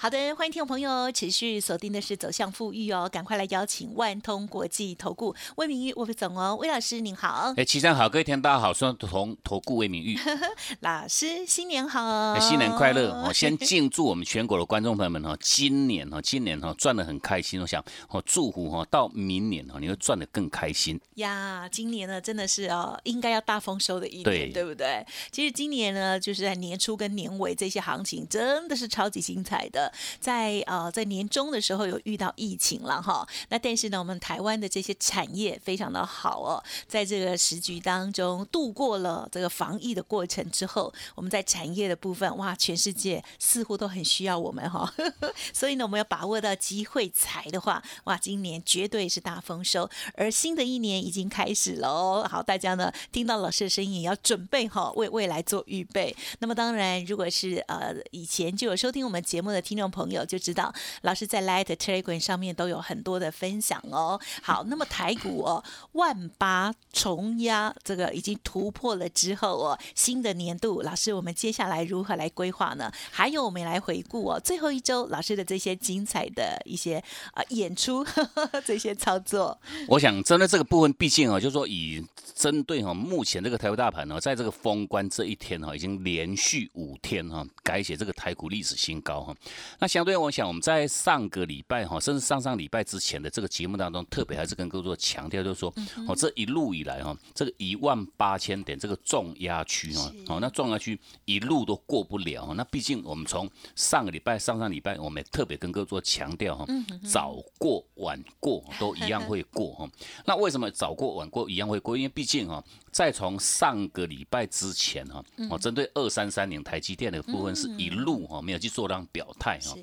好的，欢迎听众朋友持续锁定的是走向富裕哦，赶快来邀请万通国际投顾魏明玉魏副总哦，魏老师您好，哎，齐上好，各位听大家好，双同投顾魏明玉。老师新年好，新年快乐哦，先敬祝我们全国的观众朋友们哈，今年哈，今年哈赚的很开心，我想哦，祝福哈到明年哈，你会赚的更开心。呀，今年呢真的是哦，应该要大丰收的一年，对不对？其实今年呢，就是在年初跟年尾这些行情真的是超级精彩的。在呃，在年终的时候有遇到疫情了哈，那但是呢，我们台湾的这些产业非常的好哦，在这个时局当中度过了这个防疫的过程之后，我们在产业的部分，哇，全世界似乎都很需要我们哈，所以呢，我们要把握到机会财的话，哇，今年绝对是大丰收，而新的一年已经开始了哦，好，大家呢听到老师的声音，也要准备哈，为未来做预备。那么当然，如果是呃以前就有收听我们节目的听。众朋友就知道，老师在 Light Telegram 上面都有很多的分享哦。好，那么台股哦，万八重压这个已经突破了之后哦，新的年度，老师我们接下来如何来规划呢？还有我们来回顾哦，最后一周老师的这些精彩的一些啊演出，这些操作。我想针对这个部分，毕竟啊，就是说以针对哈目前这个台湾大盘呢，在这个封关这一天哈，已经连续五天哈改写这个台股历史新高哈。那相对，我想我们在上个礼拜哈，甚至上上礼拜之前的这个节目当中，特别还是跟各位做强调，就是说，哦，这一路以来哈，这个一万八千点这个重压区哈，哦，那重压区一路都过不了。那毕竟我们从上个礼拜、上上礼拜，我们也特别跟各位做强调哈，早过晚过都一样会过哈。那为什么早过晚过一样会过？因为毕竟哈。再从上个礼拜之前哈，哦，针对二三三零台积电的部分是一路哈没有去做这样表态哈。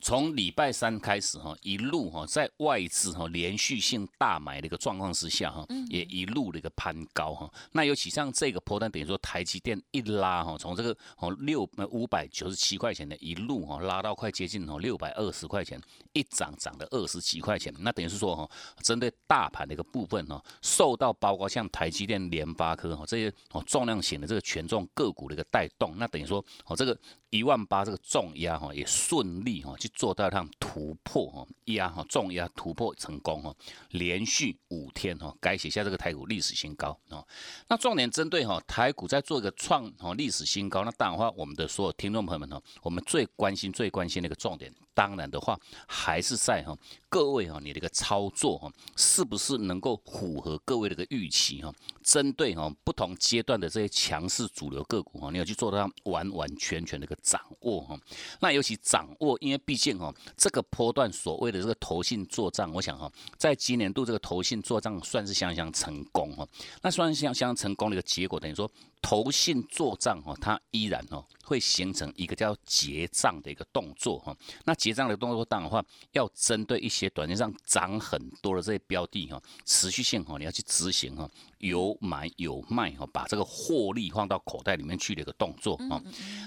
从礼拜三开始哈，一路哈在外资哈连续性大买的一个状况之下哈，也一路的一个攀高哈。那尤其像这个波段，等于说台积电一拉哈，从这个哦六五百九十七块钱的一路哈拉到快接近哦六百二十块钱，一涨涨了二十几块钱。那等于是说哈，针对大盘的一个部分哈，受到包括像台积电、联发科哈这些哦重量型的这个权重个股的一个带动，那等于说哦这个。一万八这个重压哈也顺利哈去做到趟突破哈压哈重压突破成功哈连续五天哈改写下这个台股历史新高哦那重点针对哈台股在做一个创哈历史新高那当然话我们的所有听众朋友们哈我们最关心最关心的一个重点。当然的话，还是在哈各位哈，你的一个操作哈，是不是能够符合各位的一个预期哈？针对哈不同阶段的这些强势主流个股哈，你要去做到完完全全的一个掌握哈。那尤其掌握，因为毕竟哈这个波段所谓的这个投信做账，我想哈在今年度这个投信做账算是相当成功哈。那算是相相成功的一个结果，等于说。投信做账哈，它依然哦会形成一个叫结账的一个动作哈。那结账的动作当然话，要针对一些短线上涨很多的这些标的哈，持续性哈你要去执行哈，有买有卖哈，把这个获利放到口袋里面去的一个动作哈。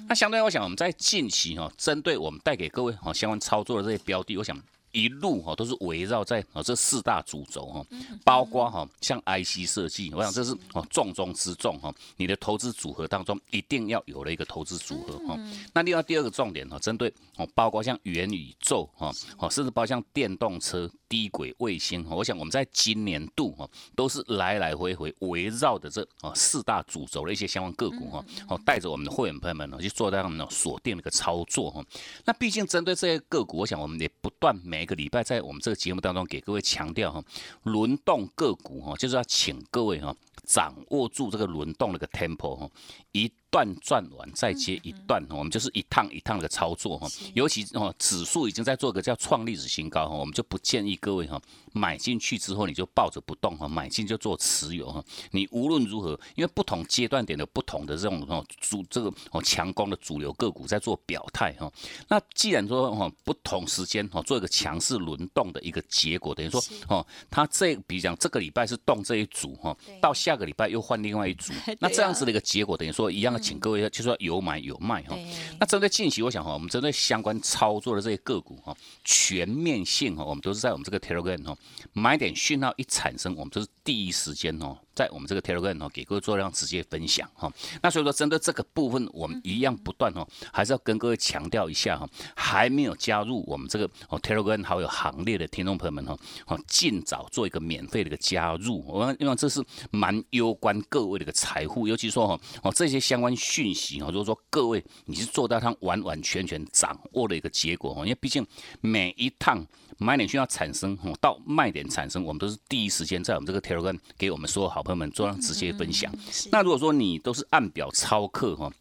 那相对我想我们在近期哈，针对我们带给各位哈相关操作的这些标的，我想。一路哈都是围绕在啊这四大主轴哈，包括哈像 IC 设计，我想这是哦重中之重哈。你的投资组合当中一定要有了一个投资组合哈。那另外第二个重点哈，针对哦包括像元宇宙哈，哦甚至包括像电动车、低轨卫星，我想我们在今年度哈都是来来回回围绕的这哦四大主轴的一些相关个股哈，哦带着我们的会员朋友们呢去做到他们锁定的一个操作哈。那毕竟针对这些个股，我想我们也不断每每个礼拜在我们这个节目当中给各位强调哈，轮动个股哈，就是要请各位哈掌握住这个轮动的个 tempo 哈，一段转完再接一段，我们就是一趟一趟的操作哈。尤其哦，指数已经在做个叫创历史新高哈，我们就不建议各位哈买进去之后你就抱着不动哈，买进就做持有哈。你无论如何，因为不同阶段点的不同的这种哦主这个哦强攻的主流个股在做表态哈。那既然说哦不同时间哈做一个强势轮动的一个结果，等于说哦它这比如讲这个礼拜是动这一组哈，到下个礼拜又换另外一组，那这样子的一个结果等于说一样的。请各位就说有买有卖哈，那针对近期，我想哈，我们针对相关操作的这些个股哈，全面性哈，我们都是在我们这个 Telegram 哈，买点讯号一产生，我们都是第一时间哦。在我们这个 Telegram 哦，给各位做量直接分享哈。那所以说，针对这个部分，我们一样不断哦，还是要跟各位强调一下哈。还没有加入我们这个哦 Telegram 好友行列的听众朋友们哈，哦，尽早做一个免费的一个加入。我们因为这是蛮攸关各位的一个财富，尤其说哈哦这些相关讯息哦，如果说各位你是做到它完完全全掌握的一个结果哦，因为毕竟每一趟。买点需要产生，到卖点产生，我们都是第一时间在我们这个 Telegram 给我们所有好朋们做上直接分享。那如果说你都是按表操课哈，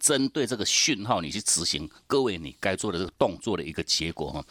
针对这个讯号你去执行，各位你该做的这个动作的一个结果哈，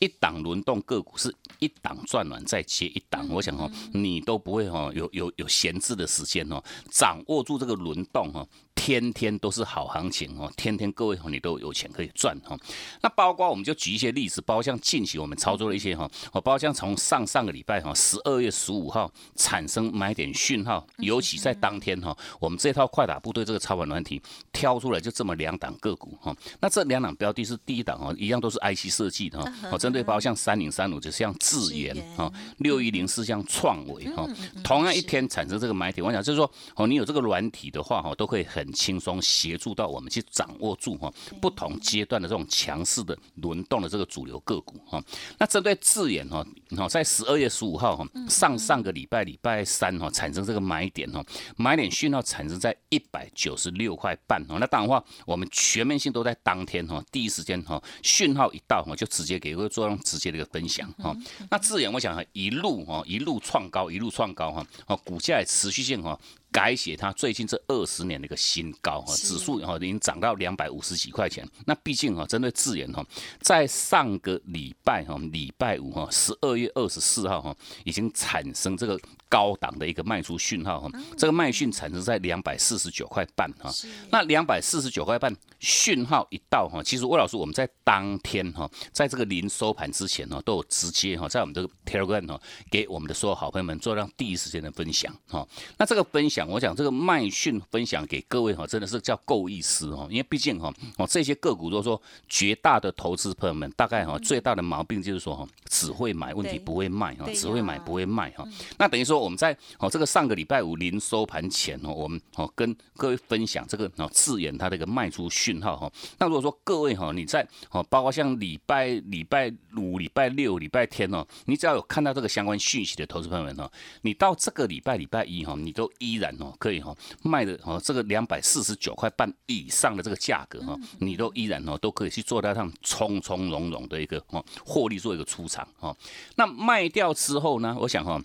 一档轮动个股是一档转完再接一档，我想哦，你都不会哦有有有闲置的时间哦，掌握住这个轮动哦。天天都是好行情哦，天天各位你都有钱可以赚哦。那包括我们就举一些例子，包括像近期我们操作的一些哈，哦，包括像从上上个礼拜哈，十二月十五号产生买点讯号，尤其在当天哈，我们这套快打部队这个操盘软体挑出来就这么两档个股哈。那这两档标的是第一档哦，一样都是 IC 设计的哈，哦，针对包括像三零三五就像智研哈，六一零四像创维哈，同样一天产生这个买点，我想就是说哦，你有这个软体的话哈，都可以很。轻松协助到我们去掌握住哈不同阶段的这种强势的轮动的这个主流个股哈。那针对智研哈，好在十二月十五号哈上上个礼拜礼拜三哈产生这个买点哈，买点讯号产生在一百九十六块半哈。那当然话我们全面性都在当天哈第一时间哈讯号一到哈就直接给各位做直接的一个分享哈。那智研我想一路哈一路创高一路创高哈，哦股价也持续性哈。改写它最近这二十年的一个新高哈，指数哈已经涨到两百五十几块钱。那毕竟哈，针对智研哈，在上个礼拜哈，礼拜五哈，十二月二十四号哈，已经产生这个。高档的一个卖出讯号哈，这个卖讯产生在两百四十九块半哈，那两百四十九块半讯号一到哈，其实魏老师我们在当天哈，在这个临收盘之前呢，都有直接哈，在我们这个 Telegram 哈，给我们的所有好朋友们做让第一时间的分享哈。那这个分享，我讲这个卖讯分享给各位哈，真的是叫够意思哦，因为毕竟哈，哦这些个股如果说绝大的投资朋友们，大概哈最大的毛病就是说哈，只会买问题不会卖哈，只会买不会卖哈，那等于说。我们在哦这个上个礼拜五临收盘前哦，我们哦跟各位分享这个哦自研它的一个卖出讯号哈。那如果说各位哈你在哦包括像礼拜礼拜五、礼拜六、礼拜天哦，你只要有看到这个相关讯息的投资朋友们哦，你到这个礼拜礼拜一哈，你都依然哦可以哈卖的哦这个两百四十九块半以上的这个价格哈，你都依然哦都可以去做到上从从容容的一个哦获利做一个出场哦。那卖掉之后呢，我想哈。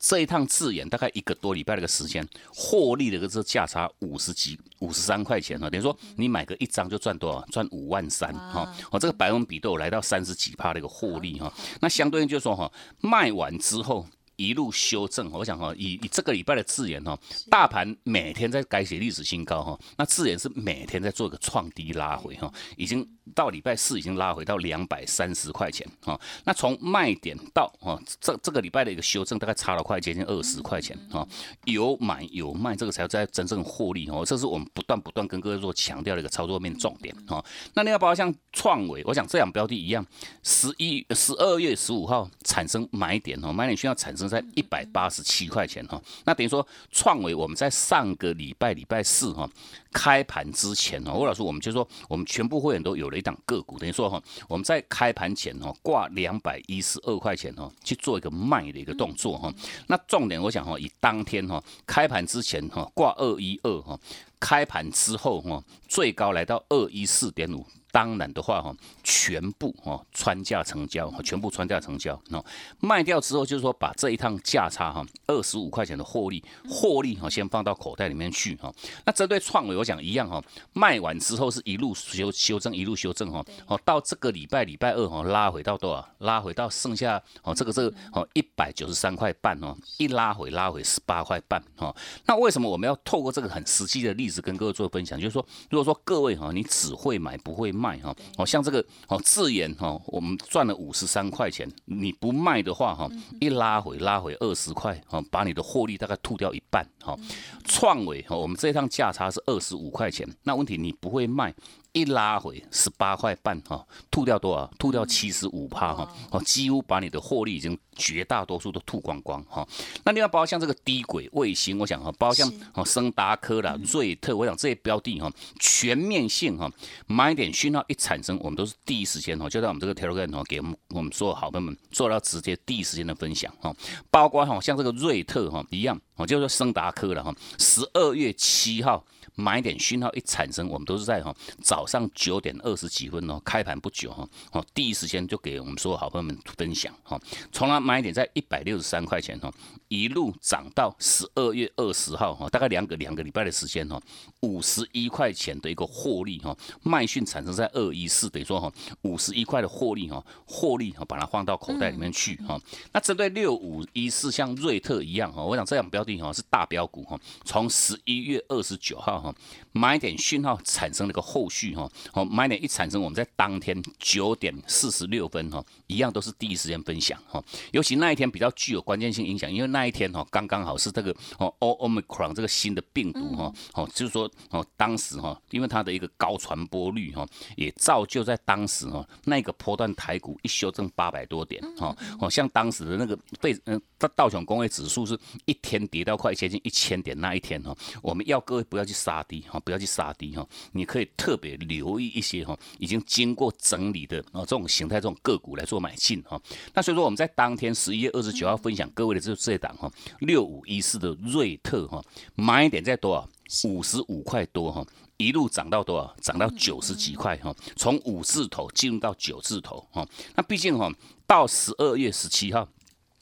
这一趟自演大概一个多礼拜的一个时间，获利的个是价差五十几、五十三块钱哈，等于说你买个一张就赚多少？赚五万三哈，哦，这个百分比都有来到三十几趴的一个获利哈。那相对应就是说哈，卖完之后。一路修正，我想哈，以以这个礼拜的字眼哈，大盘每天在改写历史新高哈，那字眼是每天在做一个创低拉回哈，已经到礼拜四已经拉回到两百三十块钱哈，那从卖点到哈这这个礼拜的一个修正，大概差了快接近二十块钱哈，有买有卖，这个才在真正获利哦，这是我们不断不断跟各位做强调的一个操作面重点哈。那另外包括像创维，我想这两标的一样，十一十二月十五号产生买点哦，买点需要产生。在一百八十七块钱哈，那等于说创维我们在上个礼拜礼拜四哈开盘之前哦，吴老师我们就说我们全部会员都有了一档个股，等于说哈我们在开盘前哦挂两百一十二块钱哦去做一个卖的一个动作哈，那重点我想哈以当天哈开盘之前哈挂二一二哈，开盘之后哈最高来到二一四点五。当然的话哈，全部哦穿价成交，全部穿价成交哦，卖掉之后就是说把这一趟价差哈二十五块钱的获利获利哈先放到口袋里面去哈。那针对创维我讲一样哈，卖完之后是一路修修正一路修正哈，哦到这个礼拜礼拜二哈拉回到多少？拉回到剩下哦这个这个哦一百九十三块半哦，一拉回拉回十八块半哦。那为什么我们要透过这个很实际的例子跟各位做分享？就是说，如果说各位哈你只会买不会卖哈，哦像这个哦自研哈，我们赚了五十三块钱，你不卖的话哈，一拉回拉回二十块哈，把你的获利大概吐掉一半哈。创维哈，我们这一趟价差是二十五块钱，那问题你不会卖。一拉回十八块半哈，吐掉多少？吐掉七十五趴哈，哦，几乎把你的获利已经绝大多数都吐光光哈。那另外包括像这个低轨卫星，我想哈，包括像哦升达科啦、瑞特，我想这些标的哈，全面性哈，买点讯号一产生，我们都是第一时间哈，就在我们这个 Telegram 哈，给我们我们所有好朋友们做到直接第一时间的分享哈。包括哈像这个瑞特哈一样，哦，就是说升达科了哈，十二月七号。买点讯号一产生，我们都是在哈早上九点二十几分哦，开盘不久哈，哦第一时间就给我们所有好朋友们分享哈。从来买点在一百六十三块钱哈，一路涨到十二月二十号哈，大概两个两个礼拜的时间哈，五十一块钱的一个获利哈，卖讯产生在二一四，等于说哈五十一块的获利哈，获利哈把它放到口袋里面去哈。那针对六五一四像瑞特一样哈，我想这样标的哈是大标股哈，从十一月二十九号。买点讯号产生了个后续哈，好，买点一产生，我们在当天九点四十六分哈，一样都是第一时间分享哈。尤其那一天比较具有关键性影响，因为那一天哈刚刚好是这个哦，Omicron 这个新的病毒哈，哦，就是说哦，当时哈，因为它的一个高传播率哈，也造就在当时哈那个波段台股一修正八百多点哈，哦，像当时的那个被嗯道道琼工业指数是一天跌到快接近一千点那一天哈，我们要各位不要去杀。杀低哈，不要去杀低哈，你可以特别留意一些哈，已经经过整理的啊这种形态这种个股来做买进哈。那所以说我们在当天十一月二十九号分享各位的这这档哈，六五一四的瑞特哈，买点在多少？五十五块多哈，一路涨到多少？涨到九十几块哈，从五字头进入到九字头哈。那毕竟哈，到十二月十七号。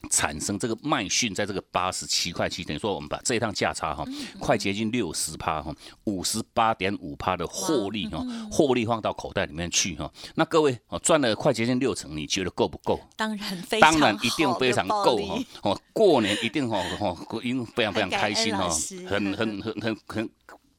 产生这个卖讯在这个八十七块七，等于说我们把这一趟价差哈，快接近六十趴哈，五十八点五趴的获利哈，获利放到口袋里面去哈。那各位哦，赚了快接近六成，你觉得够不够？当然非常，当然一定非常够哈。哦，过年一定哈哈，因为非常非常开心哈，很很很很很。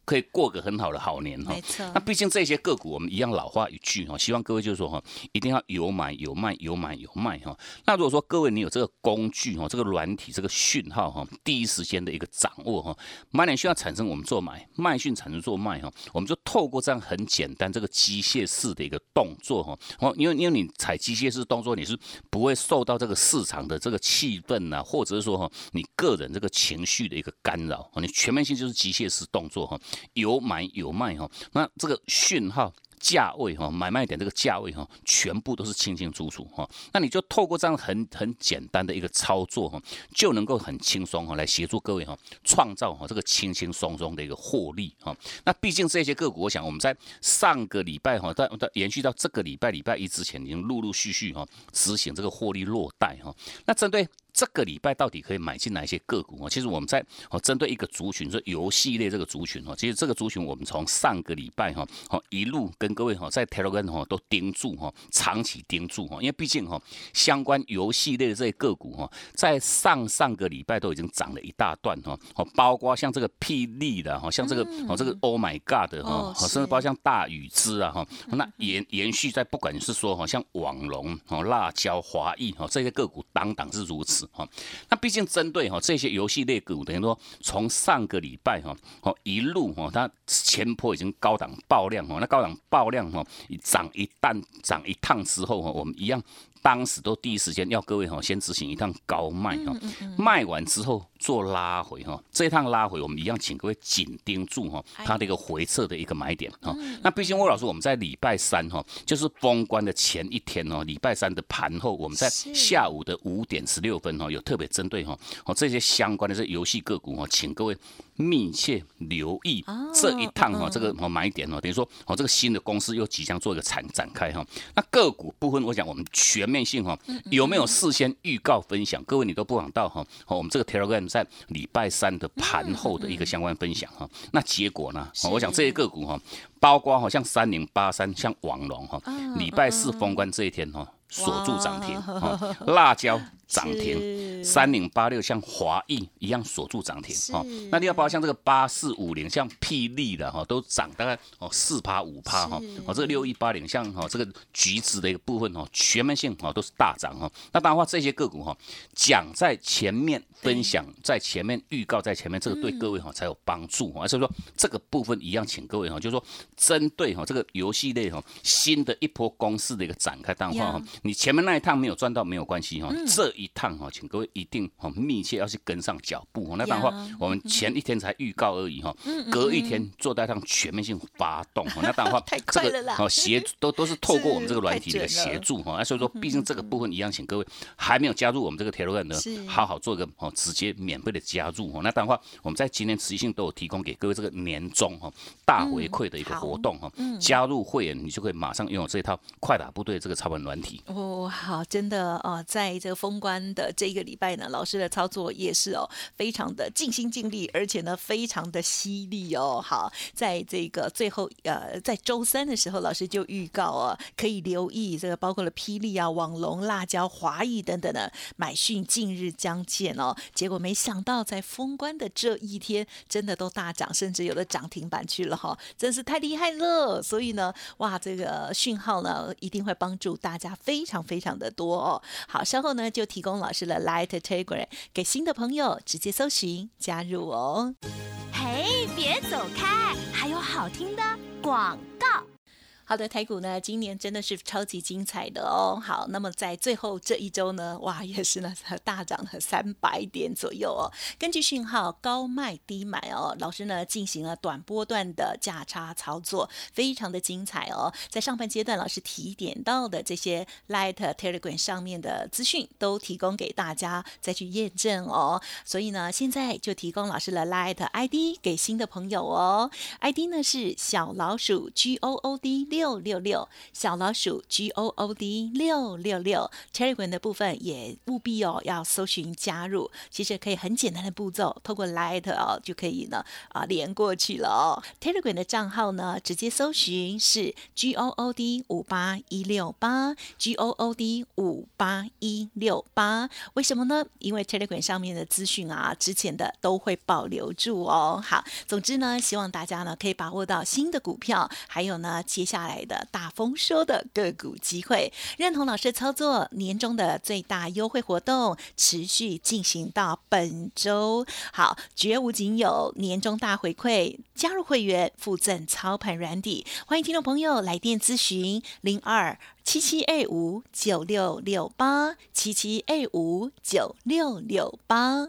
可以过个很好的好年哈，那毕竟这些个股我们一样老话一句哈，希望各位就是说哈，一定要有买有卖有买有卖哈。那如果说各位你有这个工具哈，这个软体这个讯号哈，第一时间的一个掌握哈，买点需要产生我们做买，卖讯产生做卖哈，我们就透过这样很简单这个机械式的一个动作哈，哦，因为因为你踩机械式动作，你是不会受到这个市场的这个气氛呐，或者是说哈，你个人这个情绪的一个干扰，你全面性就是机械式动作哈。有买有卖哈，那这个讯号价位哈，买卖点这个价位哈，全部都是清清楚楚哈。那你就透过这样很很简单的一个操作哈，就能够很轻松哈，来协助各位哈，创造哈这个轻轻松松的一个获利哈。那毕竟这些个股，我想我们在上个礼拜哈，到到延续到这个礼拜礼拜一之前，已经陆陆续续哈执行这个获利落袋哈。那针对这个礼拜到底可以买进哪一些个股啊？其实我们在哦针对一个族群，说游戏类这个族群哦，其实这个族群我们从上个礼拜哈，好一路跟各位哈在 Telegram 哈都盯住哈，长期盯住哈，因为毕竟哈相关游戏类的这些个股哈，在上上个礼拜都已经涨了一大段哈，哦包括像这个霹雳的哈，像这个哦这个 Oh my God 的哈，甚至包括像大禹之啊哈，那延延续在不管是说哈像网龙哦辣椒华裔哈这些个股当当是如此。哈，那毕竟针对哈这些游戏类股，等于说从上个礼拜哈，哦一路哈，它前坡已经高档爆量哈，那高档爆量哈，涨一旦涨一趟之后哈，我们一样。当时都第一时间要各位哈，先执行一趟高卖哈，卖完之后做拉回哈，这一趟拉回我们一样，请各位紧盯住哈，它的一个回撤的一个买点哈。那毕竟魏老师我们在礼拜三哈，就是封关的前一天哦，礼拜三的盘后，我们在下午的五点十六分哈，有特别针对哈，哦这些相关的这游戏个股哈，请各位密切留意这一趟哈，这个买点哦，等于说哦，这个新的公司又即将做一个展展开哈。那个股部分，我想我们全面性哈，有没有事先预告分享？各位你都不枉到哈。我们这个 Telegram 在礼拜三的盘后的一个相关分享哈。那结果呢？我想这些个股哈，包括好像三零八三，像网龙哈，礼拜四封关这一天哈，锁住涨停，辣椒。涨停，三零八六像华谊一样锁住涨停哈。那你要包括像这个八四五零像霹雳的哈，都涨大概哦四趴五趴哈。哦，这个六一八零像哈这个橘子的一个部分哦，全面性哦都是大涨哈。那当然话这些个股哈，讲在前面分享，在前面预告在前面，这个对各位哈才有帮助啊。所以说这个部分一样，请各位哈，就是说针对哈这个游戏类哈新的一波攻势的一个展开，当然话哈，你前面那一趟没有赚到没有关系哈，这一。趟哈，请各位一定很密切要去跟上脚步哦。那当然话，我们前一天才预告而已哈，隔一天做带趟全面性发动哦。那当然话，这个哦协都都是透过我们这个软体的协助哈。那所以说，毕竟这个部分一样，请各位还没有加入我们这个铁路站的，好好做一个哦直接免费的加入哦。那当然话，我们在今年持续性都有提供给各位这个年终哈大回馈的一个活动哈。加入会员，你就可以马上拥有这一套快打部队这个超盘软体哦。好，真的哦，在这个封关。的这一个礼拜呢，老师的操作也是哦，非常的尽心尽力，而且呢，非常的犀利哦。好，在这个最后呃，在周三的时候，老师就预告哦，可以留意这个包括了霹雳啊、网龙、辣椒、华谊等等的买讯近日将见哦。结果没想到在封关的这一天，真的都大涨，甚至有的涨停板去了哈，真是太厉害了。所以呢，哇，这个讯号呢，一定会帮助大家非常非常的多哦。好，稍后呢就提供。老师的 Light Telegram 给新的朋友直接搜寻加入哦。嘿，别走开，还有好听的广告。好的，台股呢，今年真的是超级精彩的哦。好，那么在最后这一周呢，哇，也是呢大涨了三百点左右哦。根据讯号高卖低买哦，老师呢进行了短波段的价差操作，非常的精彩哦。在上半阶段，老师提点到的这些 Light Telegram 上面的资讯，都提供给大家再去验证哦。所以呢，现在就提供老师的 Light ID 给新的朋友哦。ID 呢是小老鼠 G O O D。六六六小老鼠 G O O D 六六六 Telegram 的部分也务必哦要搜寻加入，其实可以很简单的步骤，透过 Light 哦就可以呢啊连过去了哦。Telegram 的账号呢直接搜寻是 G O O D 五八一六八 G O O D 五八一六八，为什么呢？因为 Telegram 上面的资讯啊，之前的都会保留住哦。好，总之呢，希望大家呢可以把握到新的股票，还有呢接下来。的大丰收的个股机会，认同老师操作，年终的最大优惠活动持续进行到本周。好，绝无仅有年终大回馈，加入会员附赠操盘软底，欢迎听众朋友来电咨询零二七七 A 五九六六八七七 A 五九六六八。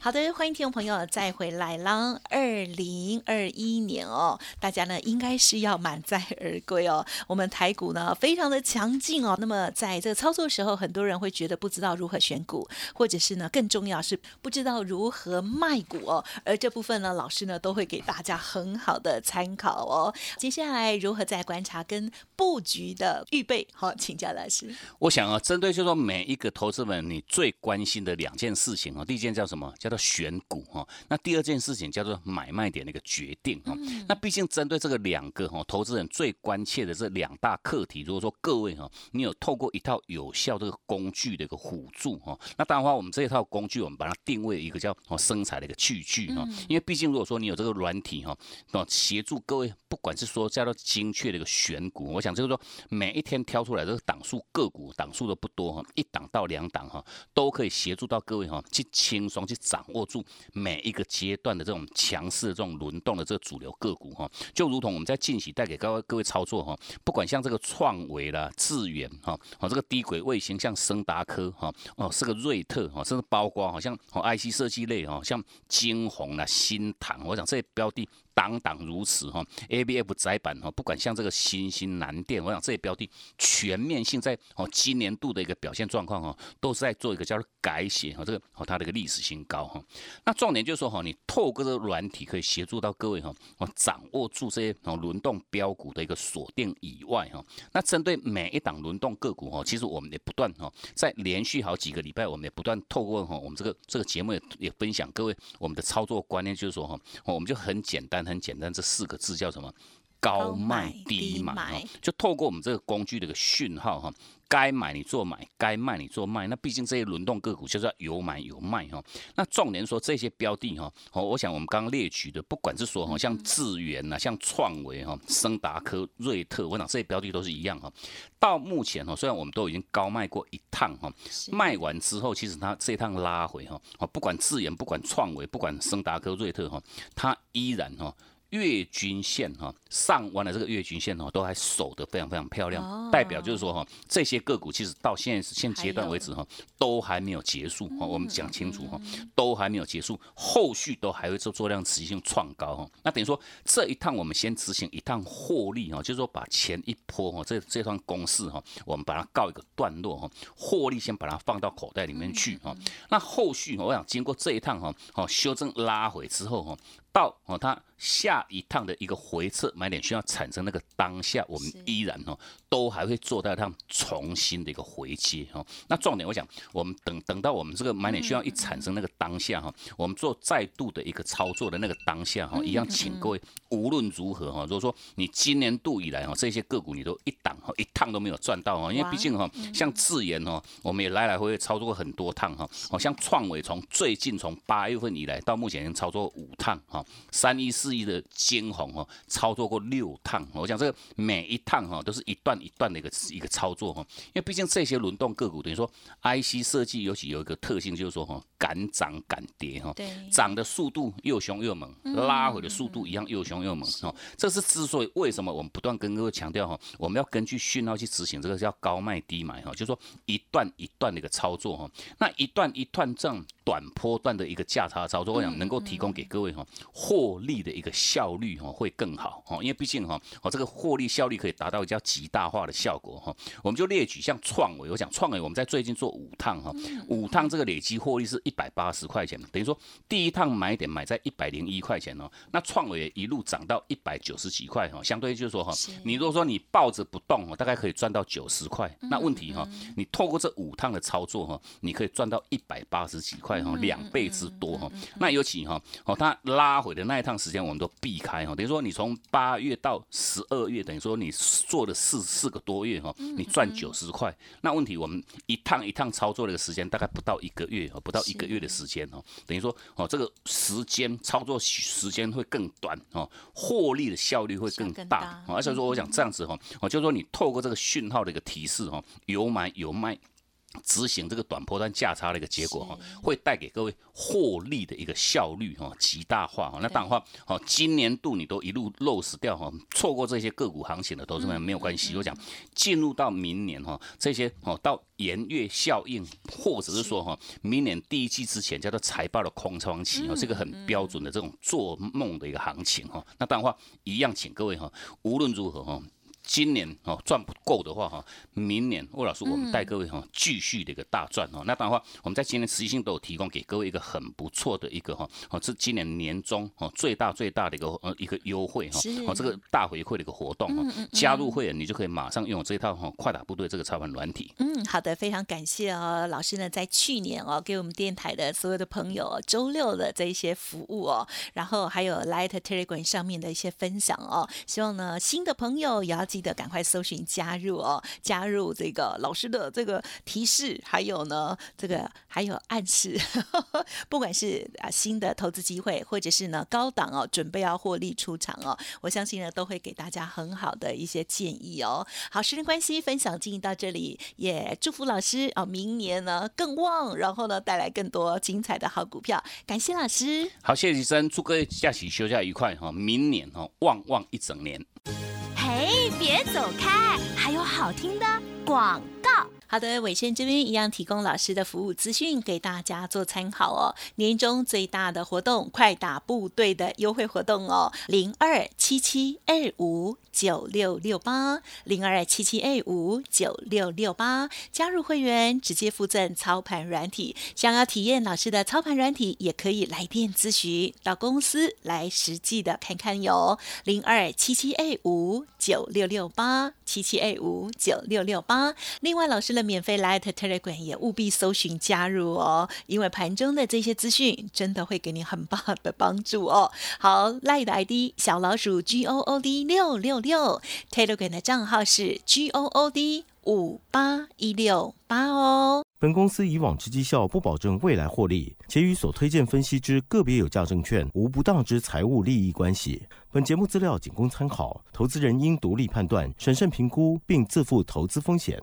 好的，欢迎听众朋友再回来啦！二零二一年哦，大家呢应该是要满载而归哦。我们台股呢非常的强劲哦。那么在这个操作时候，很多人会觉得不知道如何选股，或者是呢更重要是不知道如何卖股哦。而这部分呢，老师呢都会给大家很好的参考哦。接下来如何在观察跟布局的预备？好，请教老师。我想啊，针对就说每一个投资人，你最关心的两件事情哦，第一件叫什么？叫叫做选股哈，那第二件事情叫做买卖点的一个决定哈。那毕竟针对这个两个哈，投资人最关切的这两大课题，如果说各位哈，你有透过一套有效这个工具的一个辅助哈，那当然话我们这一套工具，我们把它定位一个叫哦生财的一个器具哈。因为毕竟如果说你有这个软体哈，那协助各位，不管是说叫做精确的一个选股，我想就是说每一天挑出来这个档数个股档数都不多哈，一档到两档哈，都可以协助到各位哈，去轻松去找。掌握住每一个阶段的这种强势的这种轮动的这个主流个股哈，就如同我们在近期带给各位各位操作哈，不管像这个创维啦、智远哈，哦这个低轨卫星像升达科哈，哦是个瑞特哈，甚至包括好像哦 IC 设计类哈，像金鸿啦、新唐，我想这些标的。档档如此哈，A B F 窄板哈，不管像这个新兴南电，我想这些标的全面性在哦今年度的一个表现状况哈，都是在做一个叫做改写哈，这个哦它的一个历史新高哈。那重点就是说哈，你透过这个软体可以协助到各位哈，哦掌握住这些哦轮动标股的一个锁定以外哈，那针对每一档轮动个股哈，其实我们也不断哈，在连续好几个礼拜，我们也不断透过哈我们这个这个节目也也分享各位我们的操作观念，就是说哈，我们就很简单。很简单，这四个字叫什么？高卖低买，就透过我们这个工具的一个讯号哈，该买你做买，该卖你做卖。那毕竟这些轮动个股就是要有买有卖哈。那重点说这些标的哈，哦，我想我们刚刚列举的，不管是说哈，像智源呐，像创维哈，升达科、瑞特，我想这些标的都是一样哈。到目前哈，虽然我们都已经高卖过一趟哈，卖完之后，其实它这一趟拉回哈，哦，不管智源，不管创维，不管升达科、瑞特哈，它依然哈。月均线哈上完了这个月均线哈都还守得非常非常漂亮，代表就是说哈这些个股其实到现在现阶段为止哈都还没有结束哈，我们讲清楚哈都还没有结束，后续都还会做做量持续性创高哈。那等于说这一趟我们先执行一趟获利哈，就是说把前一波哈这这段公式哈我们把它告一个段落哈，获利先把它放到口袋里面去哈。那后续我想经过这一趟哈好修正拉回之后哈。到哦，它下一趟的一个回撤买点需要产生那个当下，我们依然哦都还会做到一趟重新的一个回接哦。那重点我想，我们等等到我们这个买点需要一产生那个当下哈，我们做再度的一个操作的那个当下哈，一样请各位无论如何哈，如果说你今年度以来哈这些个股你都一档哈一趟都没有赚到哈，因为毕竟哈像智研哦，我们也来来回回操作过很多趟哈，好像创伟从最近从八月份以来到目前已经操作五趟哈。三一四一的金红哈，操作过六趟，我讲这个每一趟哈都是一段一段的一个一个操作哈，因为毕竟这些轮动个股等于说 IC 设计尤其有一个特性就是说哈敢涨敢跌哈，涨的速度又凶又猛，拉回的速度一样又凶又猛哈，这是之所以为什么我们不断跟各位强调哈，我们要根据讯号去执行这个叫高卖低买哈，就是说一段一段的一个操作哈，那一段一段这样短波段的一个价差操作，我想能够提供给各位哈。获利的一个效率哈会更好哈，因为毕竟哈，哦这个获利效率可以达到比较极大化的效果哈。我们就列举像创维，我想创维，我们在最近做五趟哈，五趟这个累积获利是一百八十块钱，等于说第一趟买点买在一百零一块钱哦，那创维一路涨到一百九十几块哈，相对就是说哈，你如果说你抱着不动哦，大概可以赚到九十块，那问题哈，你透过这五趟的操作哈，你可以赚到一百八十几块哈，两倍之多哈。那尤其哈，哦它拉回。的那一趟时间我们都避开哈，等于说你从八月到十二月，等于说你做了四四个多月哈，你赚九十块。那问题我们一趟一趟操作的时间大概不到一个月不到一个月的时间哦，等于说哦这个时间操作时间会更短哦，获利的效率会更大。而且说我想这样子哈，哦就是说你透过这个讯号的一个提示哈，有买有卖。执行这个短波段价差的一个结果哈，会带给各位获利的一个效率哈极大化哈。那当然话，好，今年度你都一路漏失掉哈，错过这些个股行情的投资们没有关系。我讲进入到明年哈，这些哦到元月效应，或者是说哈，明年第一季之前叫做财报的空窗期哦，这个很标准的这种做梦的一个行情哈。那当然话，一样请各位哈，无论如何哈。今年哦赚不够的话哈，明年魏老师我们带各位哈继续的一个大赚哦。那当然话，我们在今年实际性都有提供给各位一个很不错的一个哈哦，是今年年中哦最大最大的一个呃一个优惠哈哦这个大回馈的一个活动哦，加入会员你就可以马上拥有这一套哈快打部队这个操盘软体。嗯，好的，非常感谢哦，老师呢在去年哦给我们电台的所有的朋友周六的这一些服务哦，然后还有 Light Telegram 上面的一些分享哦，希望呢新的朋友也要记。记得赶快搜寻加入哦，加入这个老师的这个提示，还有呢，这个还有暗示，不管是啊新的投资机会，或者是呢高档哦，准备要获利出场哦，我相信呢都会给大家很好的一些建议哦。好，时间关系，分享进行到这里，也祝福老师啊，明年呢更旺，然后呢带来更多精彩的好股票。感谢老师，好，谢谢医生，祝各位假期休假愉快哈，明年哈旺旺一整年。别走开，还有好听的广。好的，尾声这边一样提供老师的服务资讯给大家做参考哦。年终最大的活动，快打部队的优惠活动哦，零二七七二五九六六八，零二七七二五九六六八，加入会员直接附赠操盘软体。想要体验老师的操盘软体，也可以来电咨询，到公司来实际的看看哟。零二七七二五九六六八，七七二五九六六八。另外，老师。免费 Light Telegram 也务必搜寻加入哦，因为盘中的这些资讯真的会给你很棒的帮助哦。好，Light 的 ID 小老鼠 G O O D 六六六，Telegram 的账号是 G O O D 五八一六八哦。本公司以往之绩效不保证未来获利，且与所推荐分析之个别有价证券无不当之财务利益关系。本节目资料仅供参考，投资人应独立判断、审慎评估，并自负投资风险。